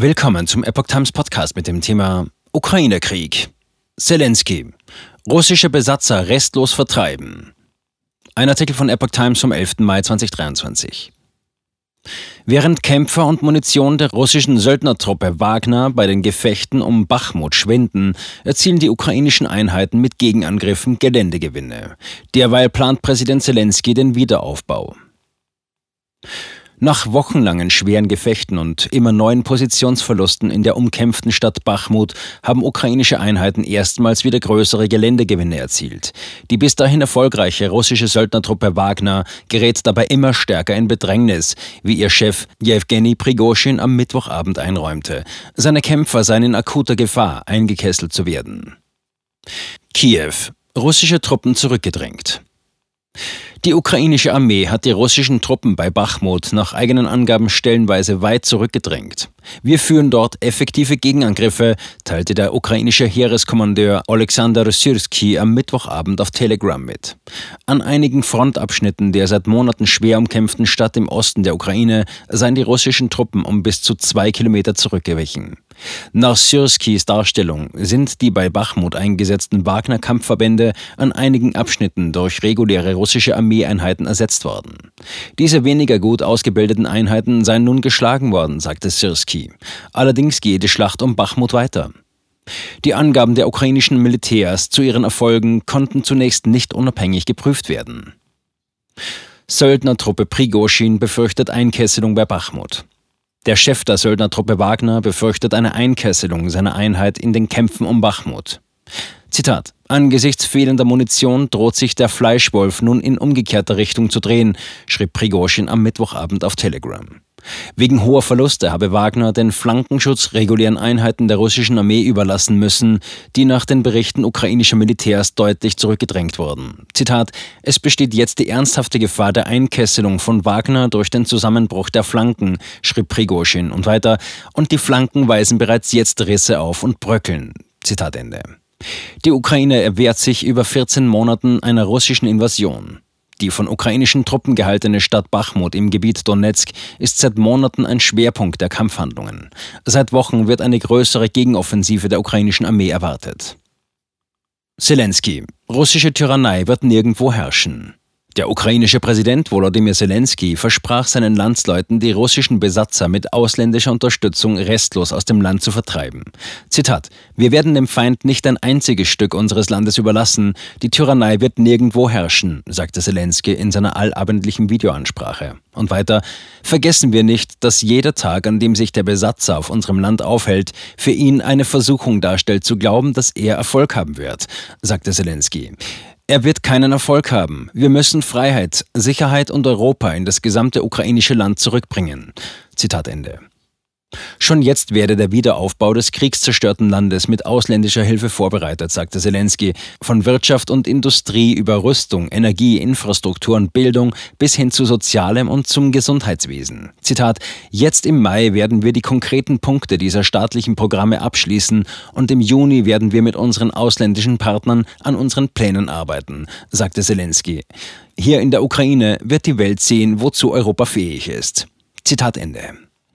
Willkommen zum Epoch Times Podcast mit dem Thema Ukraine-Krieg. Zelensky. Russische Besatzer restlos vertreiben. Ein Artikel von Epoch Times vom 11. Mai 2023. Während Kämpfer und Munition der russischen Söldnertruppe Wagner bei den Gefechten um Bachmut schwinden, erzielen die ukrainischen Einheiten mit Gegenangriffen Geländegewinne. Derweil plant Präsident Zelensky den Wiederaufbau. Nach wochenlangen schweren Gefechten und immer neuen Positionsverlusten in der umkämpften Stadt Bachmut haben ukrainische Einheiten erstmals wieder größere Geländegewinne erzielt. Die bis dahin erfolgreiche russische Söldnertruppe Wagner gerät dabei immer stärker in Bedrängnis, wie ihr Chef Jewgeni Prigoschin am Mittwochabend einräumte. Seine Kämpfer seien in akuter Gefahr, eingekesselt zu werden. Kiew. Russische Truppen zurückgedrängt. Die ukrainische Armee hat die russischen Truppen bei Bachmut nach eigenen Angaben stellenweise weit zurückgedrängt. Wir führen dort effektive Gegenangriffe, teilte der ukrainische Heereskommandeur Alexander Syrsky am Mittwochabend auf Telegram mit. An einigen Frontabschnitten der seit Monaten schwer umkämpften Stadt im Osten der Ukraine seien die russischen Truppen um bis zu zwei Kilometer zurückgewichen. Nach Syrskis Darstellung sind die bei Bachmut eingesetzten Wagner-Kampfverbände an einigen Abschnitten durch reguläre russische Armeeeinheiten ersetzt worden. Diese weniger gut ausgebildeten Einheiten seien nun geschlagen worden, sagte Syrski. Allerdings gehe die Schlacht um Bachmut weiter. Die Angaben der ukrainischen Militärs zu ihren Erfolgen konnten zunächst nicht unabhängig geprüft werden. Söldnertruppe Prigoschin befürchtet Einkesselung bei Bachmut. Der Chef der Söldnertruppe Wagner befürchtet eine Einkesselung seiner Einheit in den Kämpfen um Bachmut. Zitat Angesichts fehlender Munition droht sich der Fleischwolf nun in umgekehrter Richtung zu drehen, schrieb Prigozhin am Mittwochabend auf Telegram. Wegen hoher Verluste habe Wagner den Flankenschutz regulären Einheiten der russischen Armee überlassen müssen, die nach den Berichten ukrainischer Militärs deutlich zurückgedrängt wurden. Zitat: Es besteht jetzt die ernsthafte Gefahr der Einkesselung von Wagner durch den Zusammenbruch der Flanken, schrieb Prigozhin und weiter, und die Flanken weisen bereits jetzt Risse auf und bröckeln. Zitat Ende. Die Ukraine erwehrt sich über 14 Monaten einer russischen Invasion. Die von ukrainischen Truppen gehaltene Stadt Bachmut im Gebiet Donetsk ist seit Monaten ein Schwerpunkt der Kampfhandlungen. Seit Wochen wird eine größere Gegenoffensive der ukrainischen Armee erwartet. Zelensky. Russische Tyrannei wird nirgendwo herrschen. Der ukrainische Präsident Volodymyr Zelensky versprach seinen Landsleuten, die russischen Besatzer mit ausländischer Unterstützung restlos aus dem Land zu vertreiben. Zitat: Wir werden dem Feind nicht ein einziges Stück unseres Landes überlassen. Die Tyrannei wird nirgendwo herrschen, sagte Zelensky in seiner allabendlichen Videoansprache. Und weiter: Vergessen wir nicht, dass jeder Tag, an dem sich der Besatzer auf unserem Land aufhält, für ihn eine Versuchung darstellt, zu glauben, dass er Erfolg haben wird, sagte Zelensky. Er wird keinen Erfolg haben. Wir müssen Freiheit, Sicherheit und Europa in das gesamte ukrainische Land zurückbringen. Zitat Ende. Schon jetzt werde der Wiederaufbau des kriegszerstörten Landes mit ausländischer Hilfe vorbereitet, sagte Zelensky. Von Wirtschaft und Industrie über Rüstung, Energie, Infrastruktur und Bildung bis hin zu Sozialem und zum Gesundheitswesen. Zitat: Jetzt im Mai werden wir die konkreten Punkte dieser staatlichen Programme abschließen und im Juni werden wir mit unseren ausländischen Partnern an unseren Plänen arbeiten, sagte Zelensky. Hier in der Ukraine wird die Welt sehen, wozu Europa fähig ist. Zitat Ende.